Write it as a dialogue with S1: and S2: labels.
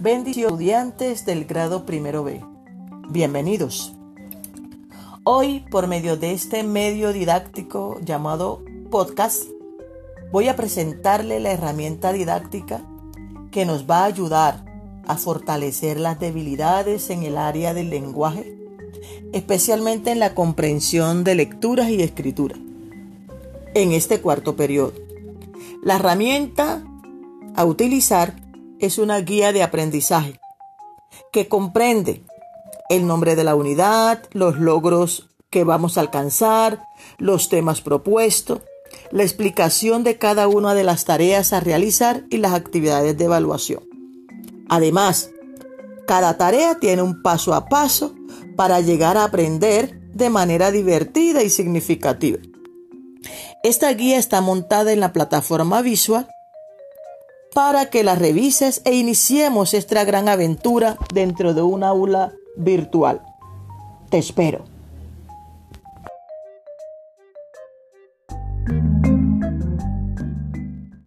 S1: Bendiciones estudiantes del grado primero B. Bienvenidos. Hoy, por medio de este medio didáctico llamado podcast, voy a presentarle la herramienta didáctica que nos va a ayudar a fortalecer las debilidades en el área del lenguaje, especialmente en la comprensión de lecturas y escritura. En este cuarto periodo, la herramienta a utilizar es una guía de aprendizaje que comprende el nombre de la unidad, los logros que vamos a alcanzar, los temas propuestos, la explicación de cada una de las tareas a realizar y las actividades de evaluación. Además, cada tarea tiene un paso a paso para llegar a aprender de manera divertida y significativa. Esta guía está montada en la plataforma visual para que la revises e iniciemos esta gran aventura dentro de un aula virtual. Te espero.